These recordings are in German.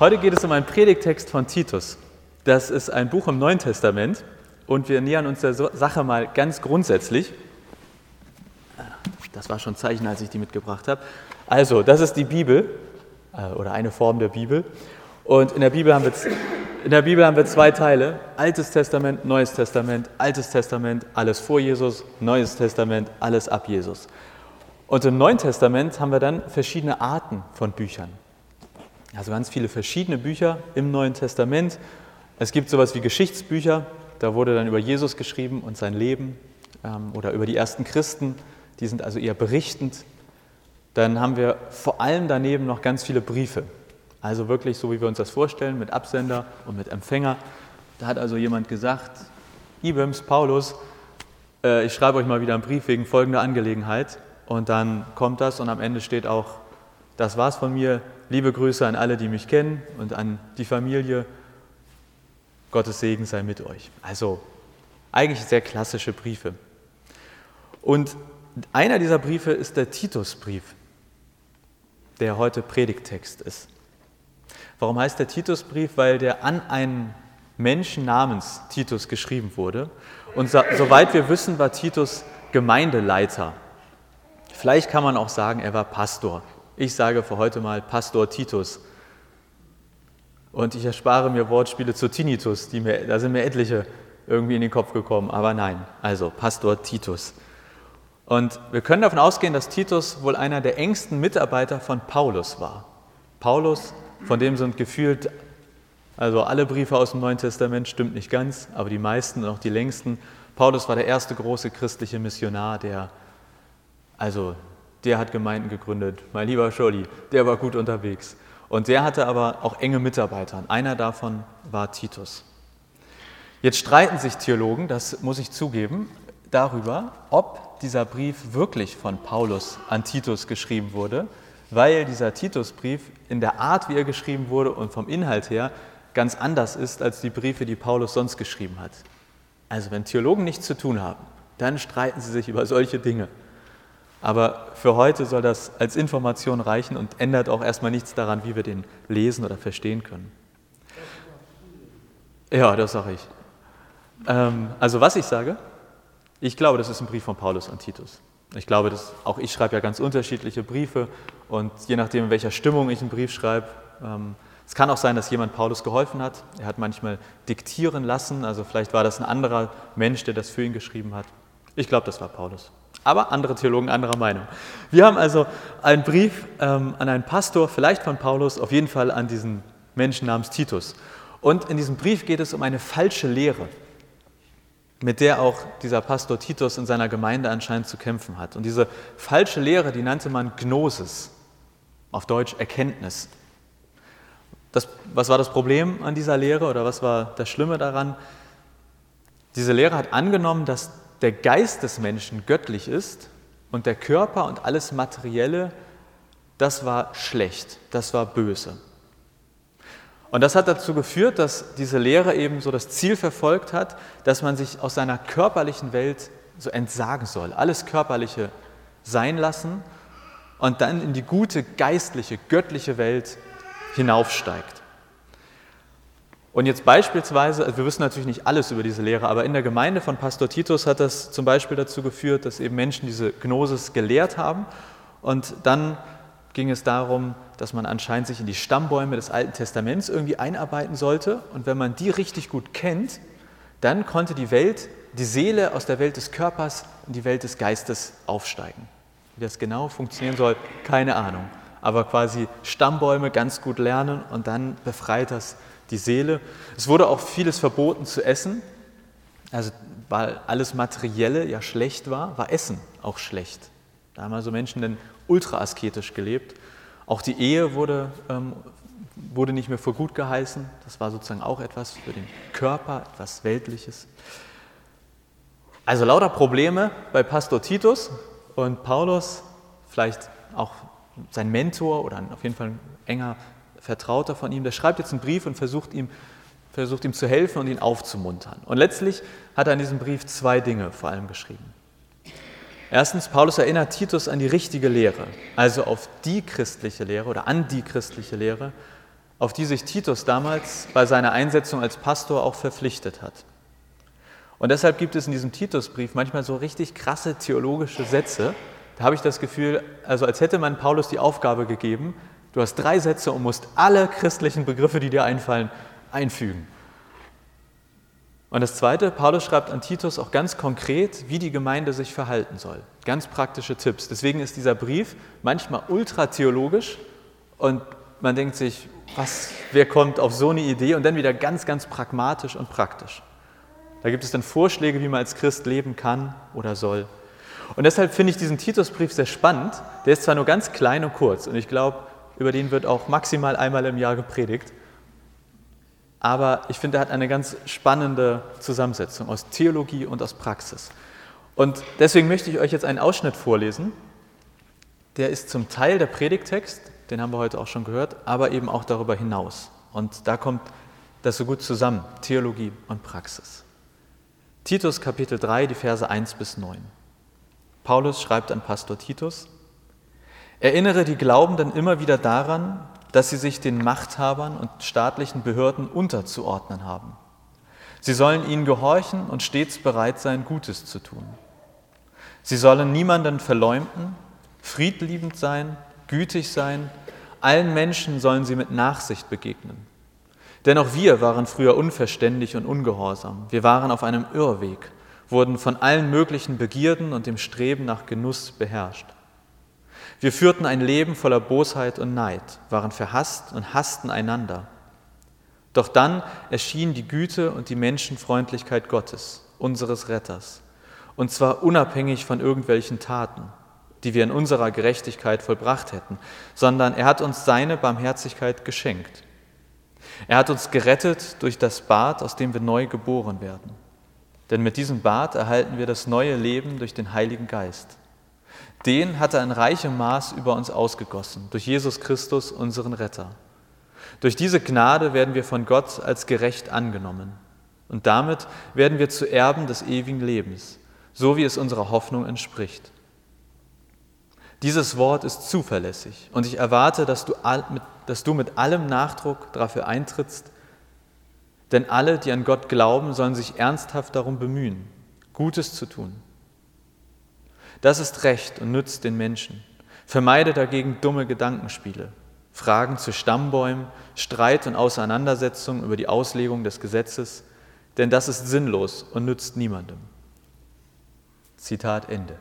Heute geht es um einen Predigtext von Titus. Das ist ein Buch im Neuen Testament und wir nähern uns der Sache mal ganz grundsätzlich. Das war schon ein Zeichen, als ich die mitgebracht habe. Also, das ist die Bibel äh, oder eine Form der Bibel. Und in der Bibel haben wir, in der Bibel haben wir zwei Teile: Altes Testament, Neues Testament. Altes Testament, alles vor Jesus, Neues Testament, alles ab Jesus. Und im Neuen Testament haben wir dann verschiedene Arten von Büchern. Also ganz viele verschiedene Bücher im Neuen Testament. Es gibt sowas wie Geschichtsbücher, da wurde dann über Jesus geschrieben und sein Leben ähm, oder über die ersten Christen, die sind also eher berichtend. Dann haben wir vor allem daneben noch ganz viele Briefe. Also wirklich so, wie wir uns das vorstellen, mit Absender und mit Empfänger. Da hat also jemand gesagt, Ibims, Paulus, äh, ich schreibe euch mal wieder einen Brief wegen folgender Angelegenheit. Und dann kommt das und am Ende steht auch, das war's von mir, Liebe Grüße an alle, die mich kennen und an die Familie. Gottes Segen sei mit euch. Also eigentlich sehr klassische Briefe. Und einer dieser Briefe ist der Titusbrief, der heute Predigttext ist. Warum heißt der Titusbrief? Weil der an einen Menschen namens Titus geschrieben wurde. Und soweit wir wissen, war Titus Gemeindeleiter. Vielleicht kann man auch sagen, er war Pastor. Ich sage für heute mal Pastor Titus. Und ich erspare mir Wortspiele zu Tinnitus, die mir, da sind mir etliche irgendwie in den Kopf gekommen, aber nein, also Pastor Titus. Und wir können davon ausgehen, dass Titus wohl einer der engsten Mitarbeiter von Paulus war. Paulus, von dem sind gefühlt, also alle Briefe aus dem Neuen Testament stimmt nicht ganz, aber die meisten und auch die längsten. Paulus war der erste große christliche Missionar, der also der hat Gemeinden gegründet. Mein lieber Scholli, der war gut unterwegs. Und der hatte aber auch enge Mitarbeiter. Einer davon war Titus. Jetzt streiten sich Theologen, das muss ich zugeben, darüber, ob dieser Brief wirklich von Paulus an Titus geschrieben wurde, weil dieser Titusbrief in der Art, wie er geschrieben wurde und vom Inhalt her ganz anders ist als die Briefe, die Paulus sonst geschrieben hat. Also wenn Theologen nichts zu tun haben, dann streiten sie sich über solche Dinge. Aber für heute soll das als Information reichen und ändert auch erstmal nichts daran, wie wir den lesen oder verstehen können. Ja, das sage ich. Ähm, also was ich sage, ich glaube, das ist ein Brief von Paulus an Titus. Ich glaube, dass auch ich schreibe ja ganz unterschiedliche Briefe und je nachdem, in welcher Stimmung ich einen Brief schreibe, ähm, es kann auch sein, dass jemand Paulus geholfen hat. Er hat manchmal diktieren lassen, also vielleicht war das ein anderer Mensch, der das für ihn geschrieben hat. Ich glaube, das war Paulus. Aber andere Theologen anderer Meinung. Wir haben also einen Brief ähm, an einen Pastor, vielleicht von Paulus, auf jeden Fall an diesen Menschen namens Titus. Und in diesem Brief geht es um eine falsche Lehre, mit der auch dieser Pastor Titus in seiner Gemeinde anscheinend zu kämpfen hat. Und diese falsche Lehre, die nannte man Gnosis, auf Deutsch Erkenntnis. Das, was war das Problem an dieser Lehre oder was war das Schlimme daran? Diese Lehre hat angenommen, dass der Geist des Menschen göttlich ist und der Körper und alles Materielle, das war schlecht, das war böse. Und das hat dazu geführt, dass diese Lehre eben so das Ziel verfolgt hat, dass man sich aus seiner körperlichen Welt so entsagen soll, alles Körperliche sein lassen und dann in die gute, geistliche, göttliche Welt hinaufsteigt. Und jetzt beispielsweise, also wir wissen natürlich nicht alles über diese Lehre, aber in der Gemeinde von Pastor Titus hat das zum Beispiel dazu geführt, dass eben Menschen diese Gnosis gelehrt haben. Und dann ging es darum, dass man anscheinend sich in die Stammbäume des Alten Testaments irgendwie einarbeiten sollte. Und wenn man die richtig gut kennt, dann konnte die Welt, die Seele aus der Welt des Körpers in die Welt des Geistes aufsteigen. Wie das genau funktionieren soll, keine Ahnung. Aber quasi Stammbäume ganz gut lernen und dann befreit das die Seele. Es wurde auch vieles verboten zu essen. Also, weil alles Materielle ja schlecht war, war Essen auch schlecht. Da haben also Menschen dann ultra asketisch gelebt. Auch die Ehe wurde, ähm, wurde nicht mehr für gut geheißen. Das war sozusagen auch etwas für den Körper, etwas Weltliches. Also lauter Probleme bei Pastor Titus und Paulus, vielleicht auch sein Mentor oder auf jeden Fall ein enger Vertrauter von ihm, der schreibt jetzt einen Brief und versucht ihm, versucht ihm zu helfen und ihn aufzumuntern. Und letztlich hat er in diesem Brief zwei Dinge vor allem geschrieben. Erstens, Paulus erinnert Titus an die richtige Lehre, also auf die christliche Lehre oder an die christliche Lehre, auf die sich Titus damals bei seiner Einsetzung als Pastor auch verpflichtet hat. Und deshalb gibt es in diesem Titusbrief manchmal so richtig krasse theologische Sätze. Da habe ich das Gefühl, also als hätte man Paulus die Aufgabe gegeben, du hast drei Sätze und musst alle christlichen Begriffe, die dir einfallen, einfügen. Und das Zweite, Paulus schreibt an Titus auch ganz konkret, wie die Gemeinde sich verhalten soll. Ganz praktische Tipps. Deswegen ist dieser Brief manchmal ultra theologisch und man denkt sich, was, wer kommt auf so eine Idee? Und dann wieder ganz, ganz pragmatisch und praktisch. Da gibt es dann Vorschläge, wie man als Christ leben kann oder soll. Und deshalb finde ich diesen Titusbrief sehr spannend. Der ist zwar nur ganz klein und kurz und ich glaube, über den wird auch maximal einmal im Jahr gepredigt. Aber ich finde, er hat eine ganz spannende Zusammensetzung aus Theologie und aus Praxis. Und deswegen möchte ich euch jetzt einen Ausschnitt vorlesen. Der ist zum Teil der Predigtext, den haben wir heute auch schon gehört, aber eben auch darüber hinaus. Und da kommt das so gut zusammen, Theologie und Praxis. Titus Kapitel 3, die Verse 1 bis 9. Paulus schreibt an Pastor Titus, Erinnere die Glaubenden immer wieder daran, dass sie sich den Machthabern und staatlichen Behörden unterzuordnen haben. Sie sollen ihnen gehorchen und stets bereit sein, Gutes zu tun. Sie sollen niemanden verleumden, friedliebend sein, gütig sein, allen Menschen sollen sie mit Nachsicht begegnen. Denn auch wir waren früher unverständig und ungehorsam. Wir waren auf einem Irrweg, wurden von allen möglichen Begierden und dem Streben nach Genuss beherrscht. Wir führten ein Leben voller Bosheit und Neid, waren verhasst und hassten einander. Doch dann erschien die Güte und die Menschenfreundlichkeit Gottes, unseres Retters, und zwar unabhängig von irgendwelchen Taten, die wir in unserer Gerechtigkeit vollbracht hätten, sondern er hat uns seine Barmherzigkeit geschenkt er hat uns gerettet durch das Bad, aus dem wir neu geboren werden. Denn mit diesem Bad erhalten wir das neue Leben durch den Heiligen Geist. Den hat er in reichem Maß über uns ausgegossen, durch Jesus Christus, unseren Retter. Durch diese Gnade werden wir von Gott als gerecht angenommen. Und damit werden wir zu Erben des ewigen Lebens, so wie es unserer Hoffnung entspricht. Dieses Wort ist zuverlässig und ich erwarte, dass du, dass du mit allem Nachdruck dafür eintrittst, denn alle, die an Gott glauben, sollen sich ernsthaft darum bemühen, Gutes zu tun. Das ist Recht und nützt den Menschen. Vermeide dagegen dumme Gedankenspiele, Fragen zu Stammbäumen, Streit und Auseinandersetzungen über die Auslegung des Gesetzes, denn das ist sinnlos und nützt niemandem. Zitat Ende.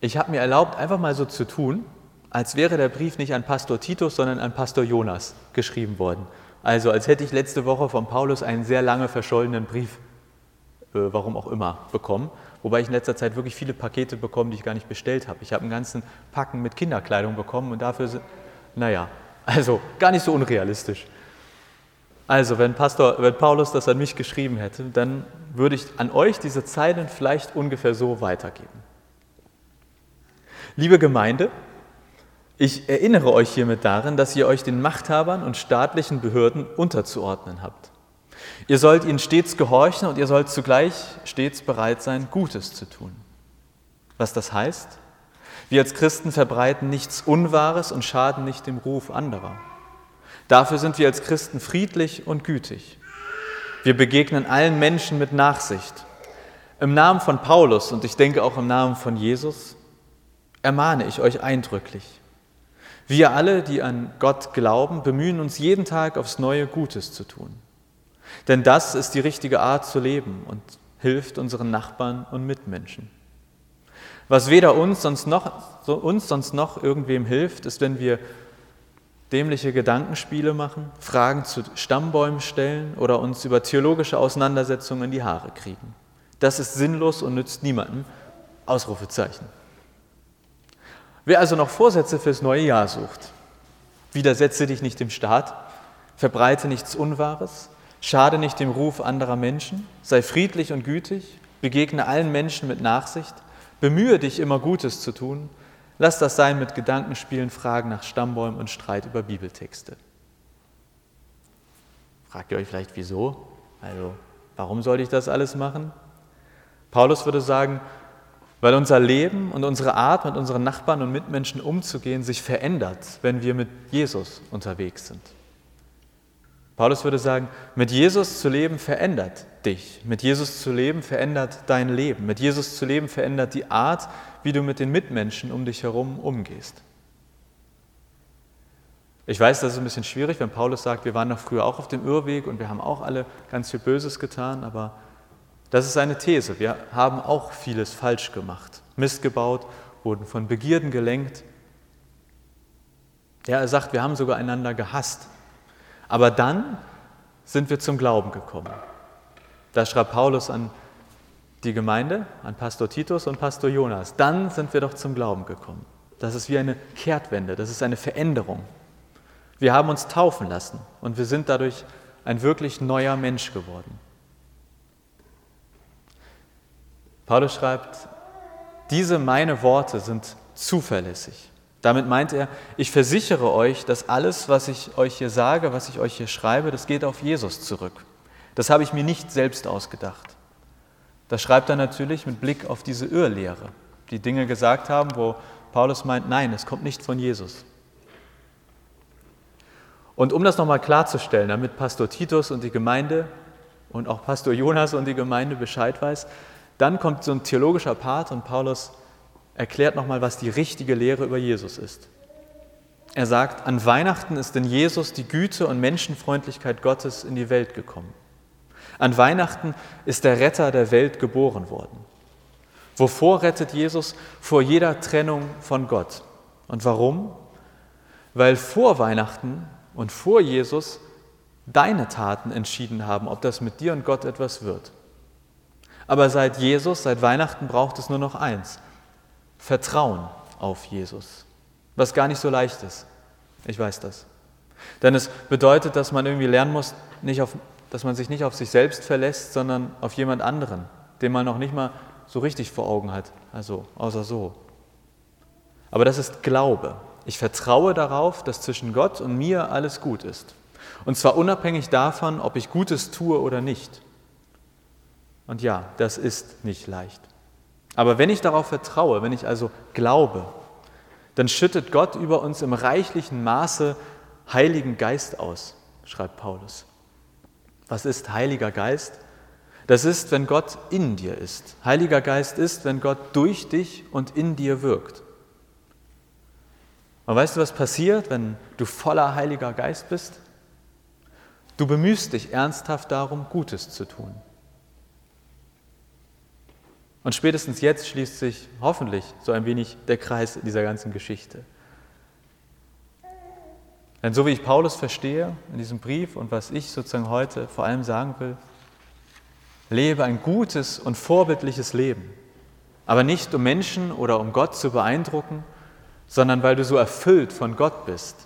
Ich habe mir erlaubt, einfach mal so zu tun, als wäre der Brief nicht an Pastor Titus, sondern an Pastor Jonas geschrieben worden. Also als hätte ich letzte Woche von Paulus einen sehr lange verschollenen Brief, äh, warum auch immer, bekommen. Wobei ich in letzter Zeit wirklich viele Pakete bekommen, die ich gar nicht bestellt habe. Ich habe einen ganzen Packen mit Kinderkleidung bekommen und dafür, sind, naja, also gar nicht so unrealistisch. Also wenn, Pastor, wenn Paulus das an mich geschrieben hätte, dann würde ich an euch diese Zeilen vielleicht ungefähr so weitergeben. Liebe Gemeinde, ich erinnere euch hiermit daran, dass ihr euch den Machthabern und staatlichen Behörden unterzuordnen habt. Ihr sollt ihnen stets gehorchen und ihr sollt zugleich stets bereit sein, Gutes zu tun. Was das heißt? Wir als Christen verbreiten nichts Unwahres und schaden nicht dem Ruf anderer. Dafür sind wir als Christen friedlich und gütig. Wir begegnen allen Menschen mit Nachsicht. Im Namen von Paulus und ich denke auch im Namen von Jesus ermahne ich euch eindrücklich. Wir alle, die an Gott glauben, bemühen uns jeden Tag aufs neue Gutes zu tun. Denn das ist die richtige Art zu leben und hilft unseren Nachbarn und Mitmenschen. Was weder uns sonst noch, uns sonst noch irgendwem hilft, ist, wenn wir dämliche Gedankenspiele machen, Fragen zu Stammbäumen stellen oder uns über theologische Auseinandersetzungen in die Haare kriegen. Das ist sinnlos und nützt niemandem. Ausrufezeichen. Wer also noch Vorsätze fürs neue Jahr sucht, widersetze dich nicht dem Staat, verbreite nichts Unwahres, schade nicht dem Ruf anderer Menschen, sei friedlich und gütig, begegne allen Menschen mit Nachsicht, bemühe dich immer Gutes zu tun, lass das sein mit Gedankenspielen, Fragen nach Stammbäumen und Streit über Bibeltexte. Fragt ihr euch vielleicht, wieso? Also, warum sollte ich das alles machen? Paulus würde sagen, Weil unser Leben und unsere Art, mit unseren Nachbarn und Mitmenschen umzugehen, sich verändert, wenn wir mit Jesus unterwegs sind. Paulus würde sagen, mit Jesus zu leben verändert dich. Mit Jesus zu leben verändert dein Leben. Mit Jesus zu leben verändert die Art, wie du mit den Mitmenschen um dich herum umgehst. Ich weiß, das ist ein bisschen schwierig, wenn Paulus sagt, wir waren doch früher auch auf dem Irrweg und wir haben auch alle ganz viel Böses getan, aber das ist seine These. Wir haben auch vieles falsch gemacht, Mist gebaut, wurden von Begierden gelenkt. Ja, er sagt, wir haben sogar einander gehasst. Aber dann sind wir zum Glauben gekommen. Da schreibt Paulus an die Gemeinde, an Pastor Titus und Pastor Jonas. Dann sind wir doch zum Glauben gekommen. Das ist wie eine Kehrtwende, das ist eine Veränderung. Wir haben uns taufen lassen und wir sind dadurch ein wirklich neuer Mensch geworden. Paulus schreibt, diese meine Worte sind zuverlässig. Damit meint er, ich versichere euch, dass alles, was ich euch hier sage, was ich euch hier schreibe, das geht auf Jesus zurück. Das habe ich mir nicht selbst ausgedacht. Das schreibt er natürlich mit Blick auf diese Irrlehre, die Dinge gesagt haben, wo Paulus meint, nein, es kommt nicht von Jesus. Und um das nochmal klarzustellen, damit Pastor Titus und die Gemeinde und auch Pastor Jonas und die Gemeinde Bescheid weiß, dann kommt so ein theologischer Part und Paulus erklärt nochmal, was die richtige Lehre über Jesus ist. Er sagt, an Weihnachten ist in Jesus die Güte und Menschenfreundlichkeit Gottes in die Welt gekommen. An Weihnachten ist der Retter der Welt geboren worden. Wovor rettet Jesus? Vor jeder Trennung von Gott. Und warum? Weil vor Weihnachten und vor Jesus deine Taten entschieden haben, ob das mit dir und Gott etwas wird. Aber seit Jesus, seit Weihnachten braucht es nur noch eins, Vertrauen auf Jesus, was gar nicht so leicht ist. Ich weiß das. Denn es bedeutet, dass man irgendwie lernen muss, nicht auf, dass man sich nicht auf sich selbst verlässt, sondern auf jemand anderen, den man noch nicht mal so richtig vor Augen hat, also außer so. Aber das ist Glaube. Ich vertraue darauf, dass zwischen Gott und mir alles gut ist. Und zwar unabhängig davon, ob ich Gutes tue oder nicht. Und ja, das ist nicht leicht. Aber wenn ich darauf vertraue, wenn ich also glaube, dann schüttet Gott über uns im reichlichen Maße Heiligen Geist aus, schreibt Paulus. Was ist Heiliger Geist? Das ist, wenn Gott in dir ist. Heiliger Geist ist, wenn Gott durch dich und in dir wirkt. Und weißt du, was passiert, wenn du voller Heiliger Geist bist? Du bemühst dich ernsthaft darum, Gutes zu tun. Und spätestens jetzt schließt sich hoffentlich so ein wenig der Kreis dieser ganzen Geschichte. Denn so wie ich Paulus verstehe in diesem Brief und was ich sozusagen heute vor allem sagen will, lebe ein gutes und vorbildliches Leben. Aber nicht um Menschen oder um Gott zu beeindrucken, sondern weil du so erfüllt von Gott bist.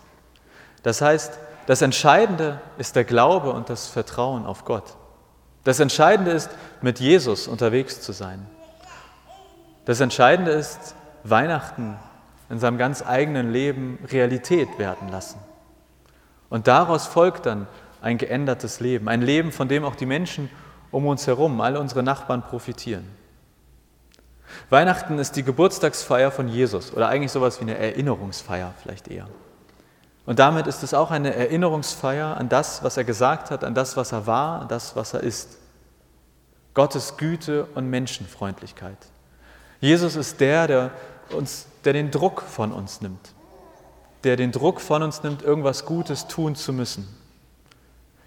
Das heißt, das Entscheidende ist der Glaube und das Vertrauen auf Gott. Das Entscheidende ist, mit Jesus unterwegs zu sein. Das Entscheidende ist, Weihnachten in seinem ganz eigenen Leben Realität werden lassen. Und daraus folgt dann ein geändertes Leben, ein Leben, von dem auch die Menschen um uns herum, all unsere Nachbarn profitieren. Weihnachten ist die Geburtstagsfeier von Jesus oder eigentlich sowas wie eine Erinnerungsfeier vielleicht eher. Und damit ist es auch eine Erinnerungsfeier an das, was er gesagt hat, an das, was er war, an das, was er ist. Gottes Güte und Menschenfreundlichkeit. Jesus ist der, der, uns, der den Druck von uns nimmt, der den Druck von uns nimmt, irgendwas Gutes tun zu müssen.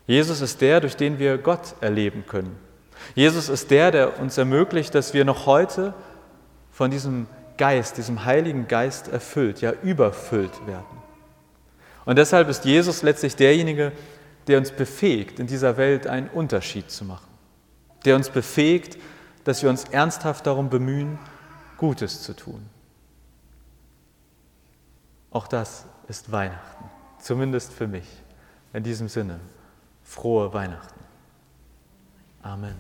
Jesus ist der, durch den wir Gott erleben können. Jesus ist der, der uns ermöglicht, dass wir noch heute von diesem Geist, diesem Heiligen Geist erfüllt, ja überfüllt werden. Und deshalb ist Jesus letztlich derjenige, der uns befähigt, in dieser Welt einen Unterschied zu machen, der uns befähigt, dass wir uns ernsthaft darum bemühen, Gutes zu tun. Auch das ist Weihnachten, zumindest für mich. In diesem Sinne, frohe Weihnachten. Amen.